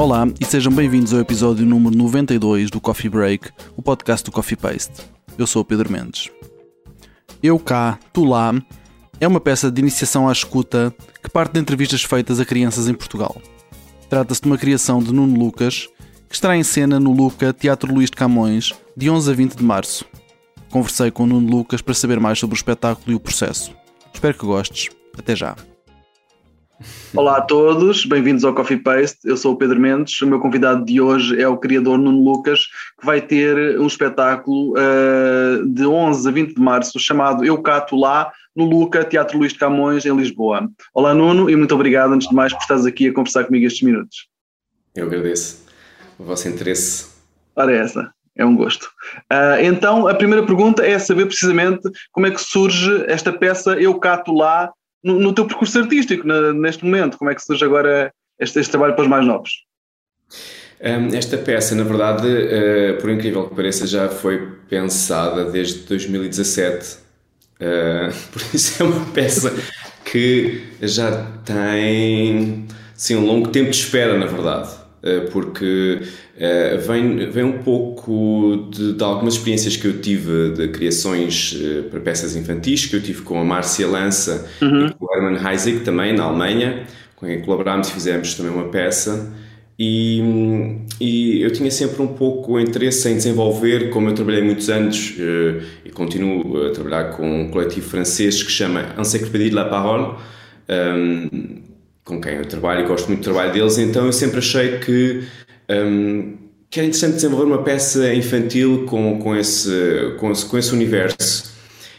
Olá e sejam bem-vindos ao episódio número 92 do Coffee Break, o podcast do Coffee Paste. Eu sou o Pedro Mendes. Eu cá, tu lá, é uma peça de iniciação à escuta que parte de entrevistas feitas a crianças em Portugal. Trata-se de uma criação de Nuno Lucas, que estará em cena no Luca Teatro Luís de Camões, de 11 a 20 de março. Conversei com Nuno Lucas para saber mais sobre o espetáculo e o processo. Espero que gostes. Até já. Olá a todos, bem-vindos ao Coffee Paste. Eu sou o Pedro Mendes. O meu convidado de hoje é o criador Nuno Lucas, que vai ter um espetáculo uh, de 11 a 20 de março chamado Eu Cato Lá, no Luca Teatro Luís de Camões, em Lisboa. Olá, Nuno, e muito obrigado, antes de mais, por estares aqui a conversar comigo estes minutos. Eu agradeço o vosso interesse. Ora, é essa. É um gosto. Uh, então, a primeira pergunta é saber precisamente como é que surge esta peça Eu Cato Lá no, no teu percurso artístico, na, neste momento. Como é que surge agora este, este trabalho para os mais novos? Um, esta peça, na verdade, uh, por incrível que pareça, já foi pensada desde 2017. Uh, por isso é uma peça que já tem sim, um longo tempo de espera, na verdade. Uh, porque uh, vem, vem um pouco de, de, algumas experiências que eu tive de criações uh, para peças infantis, que eu tive com a Márcia Lança uhum. e com o Hermann Heisig também, na Alemanha, com quem colaborámos e fizemos também uma peça. E, e, eu tinha sempre um pouco o interesse em desenvolver, como eu trabalhei muitos anos e continuo a trabalhar com um coletivo francês que chama Encyclopédie de la Parole, um, com quem eu trabalho e gosto muito do trabalho deles, então eu sempre achei que, um, que era interessante desenvolver uma peça infantil com, com, esse, com, esse, com esse universo.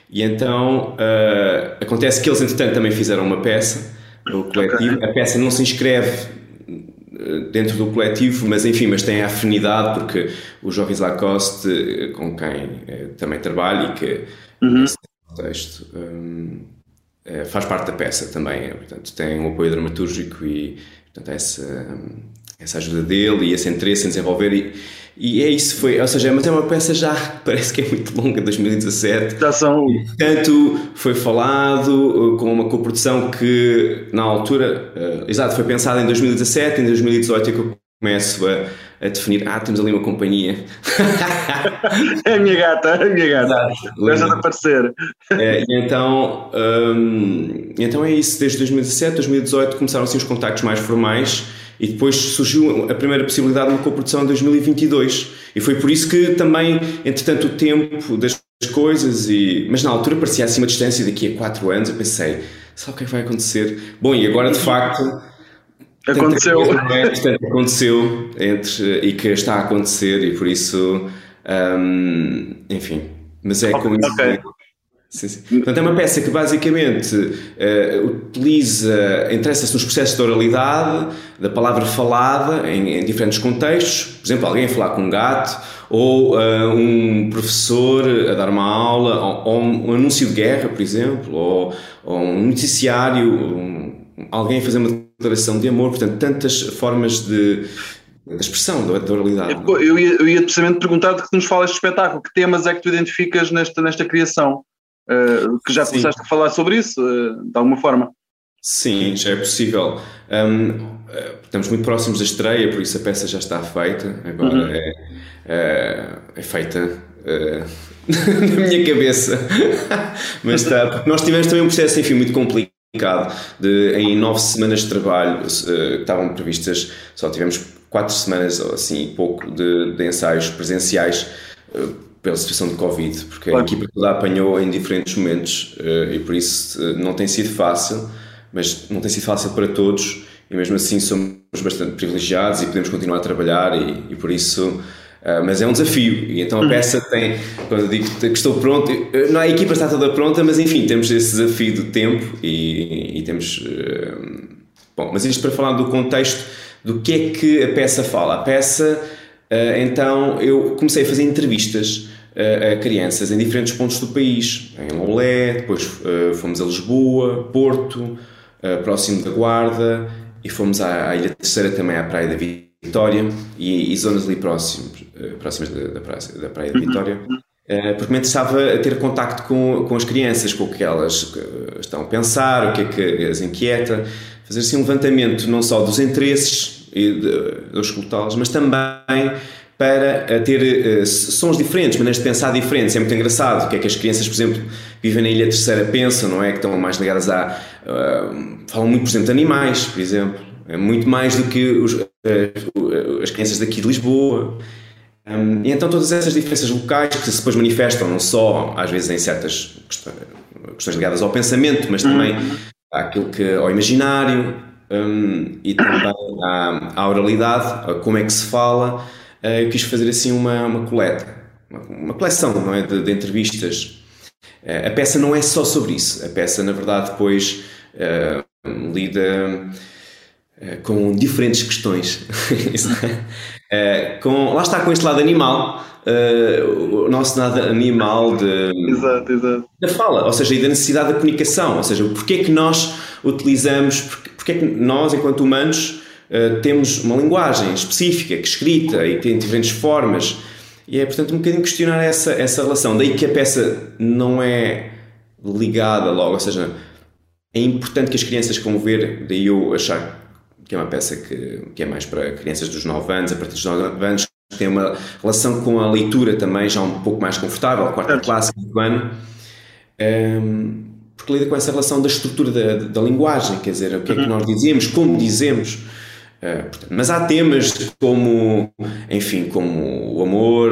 E então uh, acontece que eles, entretanto, também fizeram uma peça, o coletivo. Okay. A peça não se inscreve uh, dentro do coletivo, mas enfim, mas tem a afinidade porque o Joris Lacoste, uh, com quem uh, também trabalho e que uhum. contexto um, eh, faz parte da peça também, portanto, tem um apoio dramatúrgico e portanto, essa, essa ajuda dele e esse interesse em desenvolver. E, e é isso, foi, ou seja, mas é uma peça já parece que é muito longa, 2017. Já são. Portanto, foi falado eh, com uma coprodução que na altura, uh, exato, foi pensada em 2017, em 2018 é que eu começo a a definir, ah, temos ali uma companhia. é a minha gata, é a minha gata. Deixa de aparecer. É, e então, hum, então é isso, desde 2017, 2018 começaram assim os contactos mais formais e depois surgiu a primeira possibilidade de uma coprodução em 2022 e foi por isso que também, entretanto, o tempo das coisas e... Mas na altura parecia assim uma distância daqui a 4 anos, eu pensei, sabe o que é que vai acontecer? Bom, e agora de facto Aconteceu. Portanto, aconteceu entre, e que está a acontecer e por isso, um, enfim, mas é com isso. Okay. Sim, sim. Portanto, é uma peça que basicamente uh, utiliza, interessa-se nos processos de oralidade, da palavra falada em, em, diferentes contextos, por exemplo, alguém a falar com um gato, ou uh, um professor a dar uma aula, ou, ou, um anúncio de guerra, por exemplo, ou, ou um noticiário, um, alguém a fazer uma declaração de amor, portanto, tantas formas de, de expressão da, da oralidade. Eu ia, eu ia precisamente perguntar-te que nos falas de espetáculo, que temas é que tu identificas nesta, nesta criação? Uh, que já começaste a falar sobre isso, uh, de alguma forma? Sim, já é possível. Um, eh, estamos muito próximos da estreia, por isso a peça já está feita. Agora uhum. é, é, é, feita uh, na minha cabeça. Mas está. Nós tivemos também um processo, enfim, muito complicado de, em nove semanas de trabalho que estavam previstas, só tivemos quatro semanas ou assim pouco de, de ensaios presenciais uh, pela situação de Covid, porque claro. a equipa toda apanhou em diferentes momentos uh, e por isso não tem sido fácil, mas não tem sido fácil para todos e mesmo assim somos bastante privilegiados e podemos continuar a trabalhar e, e por isso Uh, mas é um desafio, e então a peça tem, quando eu digo que estou pronto, não a equipa está toda pronta, mas enfim, temos esse desafio do tempo e, e temos. Uh, bom, mas isto para falar do contexto do que é que a peça fala. A peça, uh, então, eu comecei a fazer entrevistas a crianças em diferentes pontos do país, em Lolé, depois fomos a Lisboa, Porto, próximo da Guarda, e fomos à, à Ilha Terceira também, à Praia da Vida Vitória e, e zonas ali próximos, eh, próximas da, da, praia, da praia de Vitória, uh, porque me interessava ter contacto com, com as crianças, com o que elas estão a pensar, o que é que as inquieta, fazer assim um levantamento não só dos interesses e de, de escutá-las, mas também para ter uh, sons diferentes, maneiras de pensar diferentes. É muito engraçado o que é que as crianças, por exemplo, vivem na Ilha Terceira pensam, não é? Que estão mais ligadas a. Uh, falam muito, por exemplo, de animais, por exemplo. É muito mais do que os, as crianças daqui de Lisboa. Um, e então todas essas diferenças locais que se depois manifestam não só às vezes em certas questões ligadas ao pensamento, mas também uhum. àquilo que, ao imaginário um, e também à, à, oralidade, a como é que se fala. Uh, eu quis fazer assim uma, uma coleta, uma, uma coleção não é, de, de entrevistas. Uh, a peça não é só sobre isso, a peça na verdade depois uh, lida com diferentes questões. com, lá está com este lado animal, uh, o nosso lado animal de, exato, exato. da fala, ou seja, e da necessidade da comunicação, ou seja, porque é que nós utilizamos, porque, é que nós, enquanto humanos, temos uma linguagem específica, que escrita e tem diferentes formas, e é portanto um bocadinho questionar essa, essa relação. Daí que a peça não é ligada logo, ou seja, é importante que as crianças como ver, daí eu achar que é uma peça que, que é mais para crianças dos 9 anos, a partir dos 9 anos, tem uma relação com a leitura também já um pouco mais confortável, quarta classe, quinto ano, um, porque lida com essa relação da estrutura da, da linguagem, quer dizer, o que é que uhum. nós dizemos, como dizemos. Uh, portanto, mas há temas como, enfim, como o amor,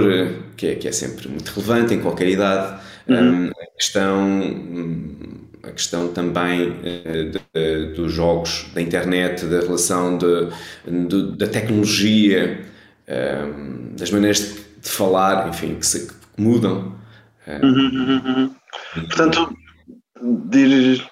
que é, que é sempre muito relevante em qualquer idade, uhum. um, a questão a questão também uh, de, de, dos jogos, da internet, da relação de, da tecnologia, um, das maneiras de, falar, enfim, que, se, que mudam. Uhum, uhum, uhum. Portanto, diriges.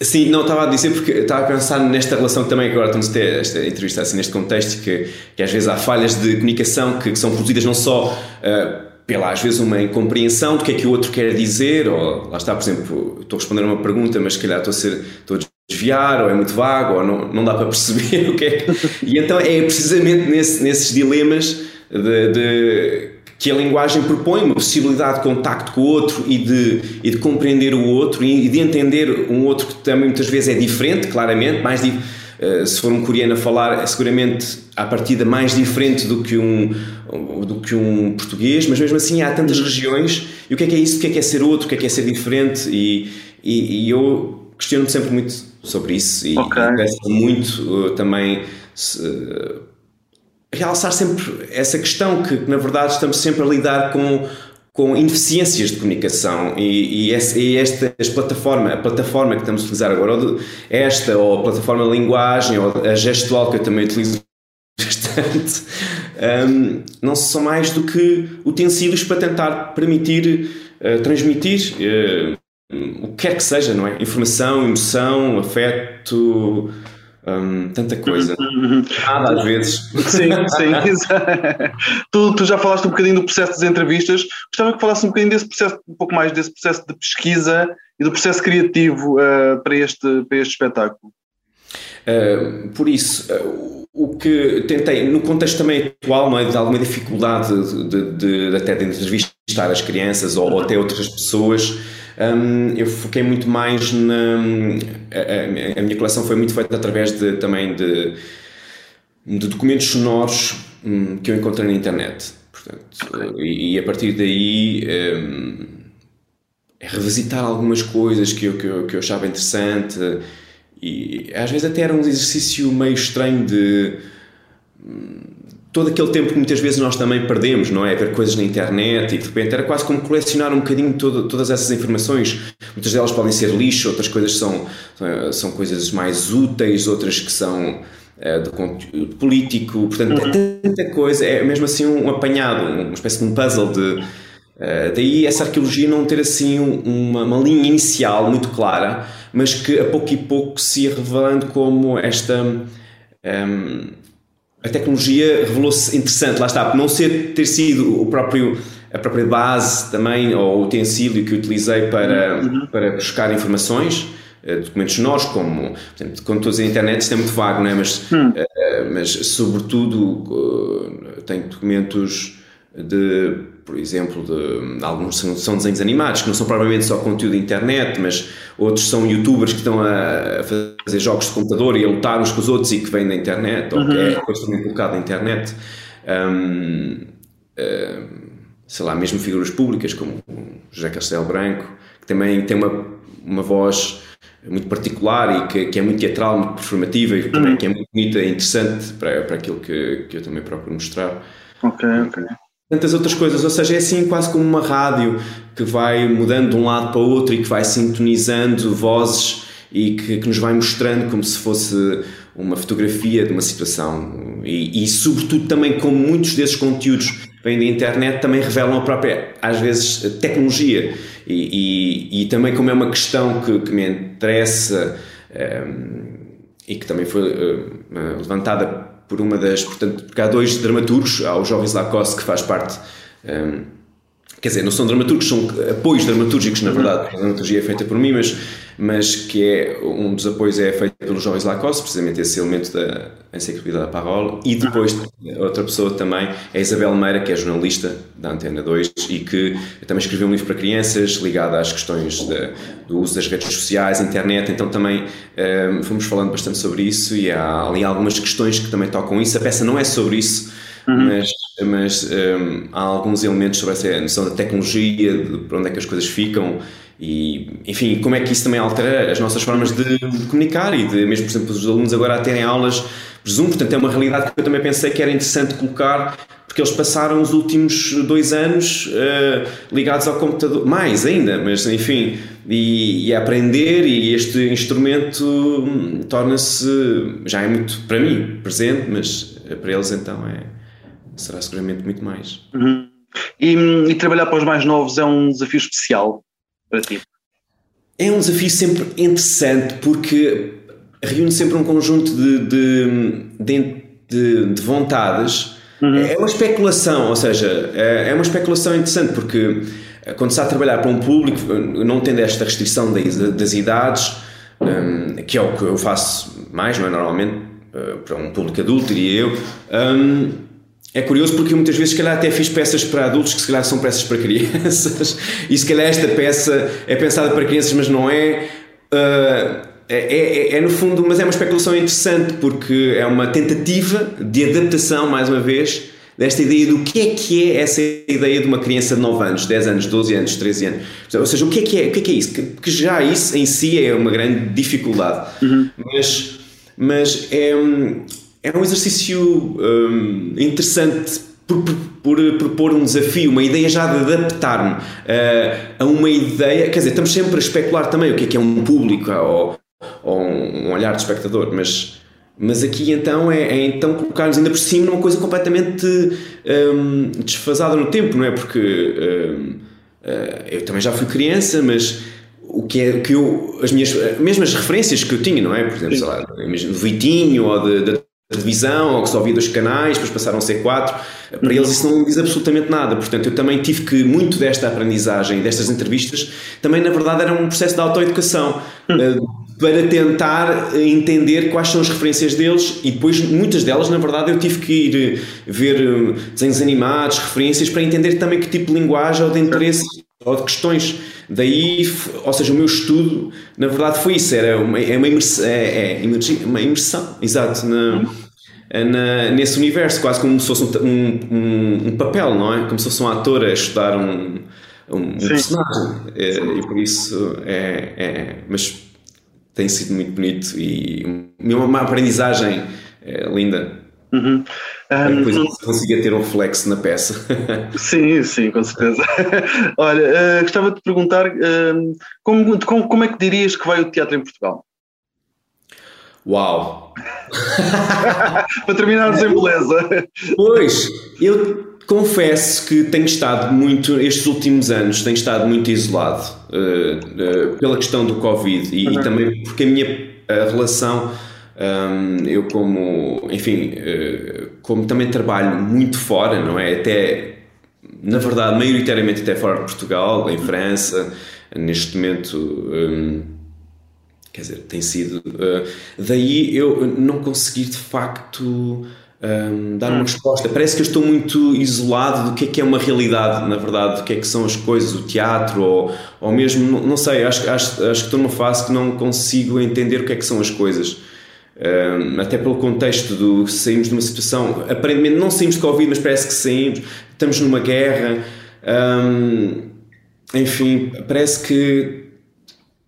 Sim, não estava a dizer porque estava a pensar nesta relação que também agora estamos a ter esta entrevista assim neste contexto que, que às vezes há falhas de comunicação que, que são produzidas não só uh, pela às vezes uma incompreensão do que é que o outro quer dizer ou lá está, por exemplo, estou a responder uma pergunta mas se calhar estou a ser estou a desviar, ou é muito vago, ou não, não dá para perceber o que é. E então é precisamente nesse, nesses dilemas de, de, que a linguagem propõe uma possibilidade de contacto com o outro e de, e de compreender o outro e de entender um outro que também muitas vezes é diferente, claramente, mais uh, se for um coreano a falar, é seguramente à partida mais diferente do que um do que um português, mas mesmo assim há tantas regiões. E o que é que é isso, o que é que é ser outro, o que é que é ser diferente? E, e, e eu questiono-me sempre muito sobre isso e, okay. e muito uh, também uh, realçar sempre essa questão que, na verdade, estamos sempre a lidar com, com ineficiências de comunicação e, e, essa, e esta plataforma, a plataforma que estamos a utilizar agora, ou esta, ou a plataforma de linguagem, ou a gestual que eu também utilizo bastante, um, não são mais do que utensílios para tentar permitir uh, transmitir uh, o que quer que seja, não é? Informação, emoção, afeto, hum, tanta coisa. Nada às vezes. Sim, sim. tu, tu já falaste um bocadinho do processo das entrevistas. Gostava que falasse um bocadinho desse processo, um pouco mais desse processo de pesquisa e do processo criativo uh, para, este, para este espetáculo. Uh, por isso, uh, o que tentei, no contexto também atual, não é, de alguma dificuldade de, de, de até de entrevistar as crianças ou, ou até outras pessoas, um, eu foquei muito mais na. A, a, minha coleção foi muito feita através de, também de, de documentos sonoros um, que eu encontrei na internet. Portanto, e, e, a partir daí. Um, é revisitar algumas coisas que eu, que eu, que eu achava interessante e às vezes até era um exercício meio estranho de todo aquele tempo que muitas vezes nós também perdemos, não é? Ver coisas na internet e de repente era quase como colecionar um bocadinho todo, todas essas informações. Muitas delas podem ser lixo, outras coisas são, são coisas mais úteis, outras que são uh, de conteúdo político. Portanto, é tanta coisa, é mesmo assim um apanhado, uma espécie de um puzzle de. Uh, daí essa arqueologia não ter assim uma, uma linha inicial muito clara, mas que a pouco e pouco se ia revelando como esta. Um, a tecnologia revelou-se interessante, lá está, por não ser, ter sido o próprio, a própria base também, ou o utensílio que utilizei para, uhum. para buscar informações, uh, documentos nós, como, portanto, quando estou a dizer internet, isto é muito vago, não é? Mas, uhum. uh, mas sobretudo, uh, tenho documentos de por exemplo, de, alguns são, são, desenhos animados, que não são propriamente só conteúdo de internet, mas outros são youtubers que estão a, fazer jogos de computador e a lutar uns com os outros e que vêm da internet, uhum. ou que é depois também colocado na internet. Um, uh, sei lá, mesmo figuras públicas como José Castelo Branco, que também tem uma, uma voz muito particular e que, que é muito teatral, muito performativa e também uhum. que é muito bonita e interessante para, para aquilo que, que eu também procuro mostrar. Ok, ok tantas outras coisas, ou seja, é assim quase como uma rádio que vai mudando de um lado para o outro e que vai sintonizando vozes e que, que nos vai mostrando como se fosse uma fotografia de uma situação. E, e, sobretudo também como muitos desses conteúdos vêm da internet também revelam a própria às vezes tecnologia. E, e, e também como é uma questão que, que me interessa um, ehm, e que também foi uh, levantada por uma das. Portanto, porque há dois dramaturgos, há o Jovens Lacoste, que faz parte. Um, quer dizer, não são dramaturgos, são apoios dramatúrgicos, na verdade, a dramaturgia é feita por mim, mas mas que é um dos apoios é feito pelos jovens Lacoste, precisamente esse elemento da enciclopédia da Parole, e depois outra pessoa também é Isabel Meira, que é jornalista da Antena 2 e que também escreveu um livro para crianças ligado às questões de, do uso das redes sociais, internet, então também um, ehm, fomos falando bastante sobre isso e há ali algumas questões que também tocam isso. A peça não é sobre isso, Uhum. Mas, mas um, ehm, há alguns elementos sobre essa noção da tecnologia, de para onde é que as coisas ficam e, enfim, como é que isso também altera as nossas formas de, comunicar e de, mesmo, por exemplo, os alunos agora a terem aulas presumo, portanto é uma realidade que eu também pensei que era interessante colocar porque eles passaram os últimos dois anos uh, ligados ao computador, mais ainda, mas enfim, e, e aprender e este instrumento hum, torna-se, já é muito para mim presente, mas para eles então é, será seguramente muito mais. Uhum. E, hum, e trabalhar para os mais novos é um desafio especial? Para ti? É um desafio sempre interessante porque reúne sempre um conjunto de, de, de, de vontades. Uhum. É uma especulação, ou seja, é, é uma especulação interessante porque eh, quando se está a trabalhar para um público, não tendo esta restrição das, idades, um, que é o que eu faço mais, não é? Normalmente, uh, para um público adulto, diria eu. É curioso porque muitas vezes, se calhar, até fiz peças para adultos que, se calhar, são peças para crianças. e se calhar, esta peça é pensada para crianças, mas não é. Uh, é, é, é, no fundo, mas é uma especulação interessante porque é uma tentativa de adaptação, mais uma vez, desta ideia do que é que é essa ideia de uma criança de 9 anos, 10 anos, 12 anos, 13 anos. Ou seja, o que é que é, o que é, que é isso? Que, que já isso em si é uma grande dificuldade. Uhum. Mas, mas é é um exercício um, interessante por, por, por, propor um desafio, uma ideia já de adaptar-me uh, a uma ideia. Quer dizer, estamos sempre a especular também o que é que é um público ou, ou um olhar de espectador, mas. Mas aqui então é, é então colocar-nos ainda por cima numa coisa completamente um, desfasada no tempo, não é? Porque um, uh, eh, eu também já fui criança, mas o que é que eu, as minhas mesmas referências que eu tinha, não é? Por exemplo, sei lá, do Vitinho ou de televisão ou que só havia dois canais, depois passaram a ser quatro. Para eles isso não diz absolutamente nada. Portanto, eu também tive que, muito desta aprendizagem, destas entrevistas, também na verdade era um processo de autoeducação. Uh, para tentar entender quais são as referências deles e depois muitas delas na verdade eu tive que ir ver eh, desenhos animados, referências para entender também que tipo de linguagem ou de interesse ou de questões daí, ou seja, o meu estudo na verdade foi isso, era uma, é uma imersão, é, é uma imersão exato, na, na, nesse universo, quase como se fosse um, um, um, papel, não é? Como se fosse um ator a estudar um, um, personagem. É, e por isso é, é, Mas tem sido muito bonito e uma, aprendizagem é, linda. Uhum. Um, depois consiga ter um reflexo na peça. sim, sim, com certeza. Olha, uh, gostava de perguntar uh, como, como, como é que dirias que vai o teatro em Portugal? Uau! Para terminarmos em beleza. Pois, eu confesso que tenho estado muito, estes últimos anos, tenho estado muito isolado uh, uh, pela questão do Covid e, uhum. e, também porque a minha a relação, um, eu como, enfim, uh, como também trabalho muito fora, não é? Até, na verdade, maioritariamente até fora de Portugal, em França, neste momento. Um, Quer dizer, tem sido. Uh, daí eu não conseguir de facto um, dar uma resposta. Parece que eu estou muito isolado do que é que é uma realidade, na verdade, do que é que são as coisas, o teatro, ou, ou mesmo, não sei, acho, acho, acho que estou numa fase que não consigo entender o que é que são as coisas. Um, até pelo contexto do saímos de uma situação, aparentemente não saímos de Covid, mas parece que saímos, estamos numa guerra, um, enfim, parece que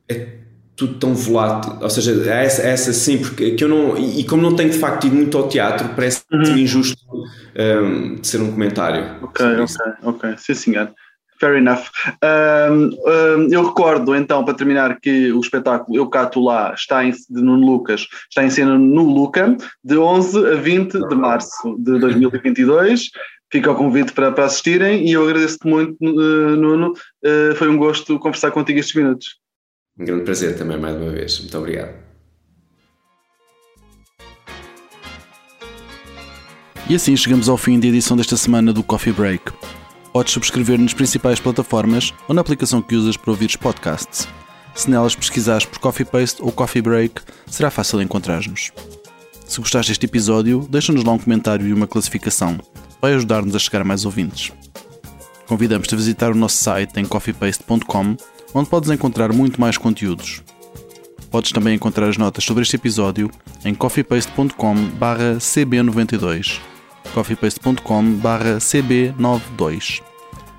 é tudo tão volátil, ou seja, é essa, é essa sim, porque que eu não, e como não tenho de facto ido muito ao teatro, parece-me uhum. injusto um, de ser um comentário. Ok, ok, ok, sim senhor. Fair enough. Um, um, eu recordo então, para terminar, que o espetáculo Eu Cato Lá está em, de Nuno Lucas, está em cena no Luca, de 11 a 20 de março de 2022. Fica o convite para, para assistirem e eu agradeço-te muito, uh, Nuno. Uh, foi um gosto conversar contigo estes minutos. Um grande prazer também, mais uma vez. Muito obrigado. E assim chegamos ao fim da edição desta semana do Coffee Break. Podes subscrever nas principais plataformas ou na aplicação que usas para ouvir os podcasts. Se nelas pesquisares por Coffee Paste ou Coffee Break, será fácil encontrar-nos. Se gostaste deste episódio, deixa-nos lá um comentário e uma classificação. Vai ajudar-nos a chegar a mais ouvintes. Convidamos-te a visitar o nosso site em coffeepaste.com onde podes encontrar muito mais conteúdos. Podes também encontrar as notas sobre este episódio em coffeepaste.com/cb92, coffeepaste.com/cb92.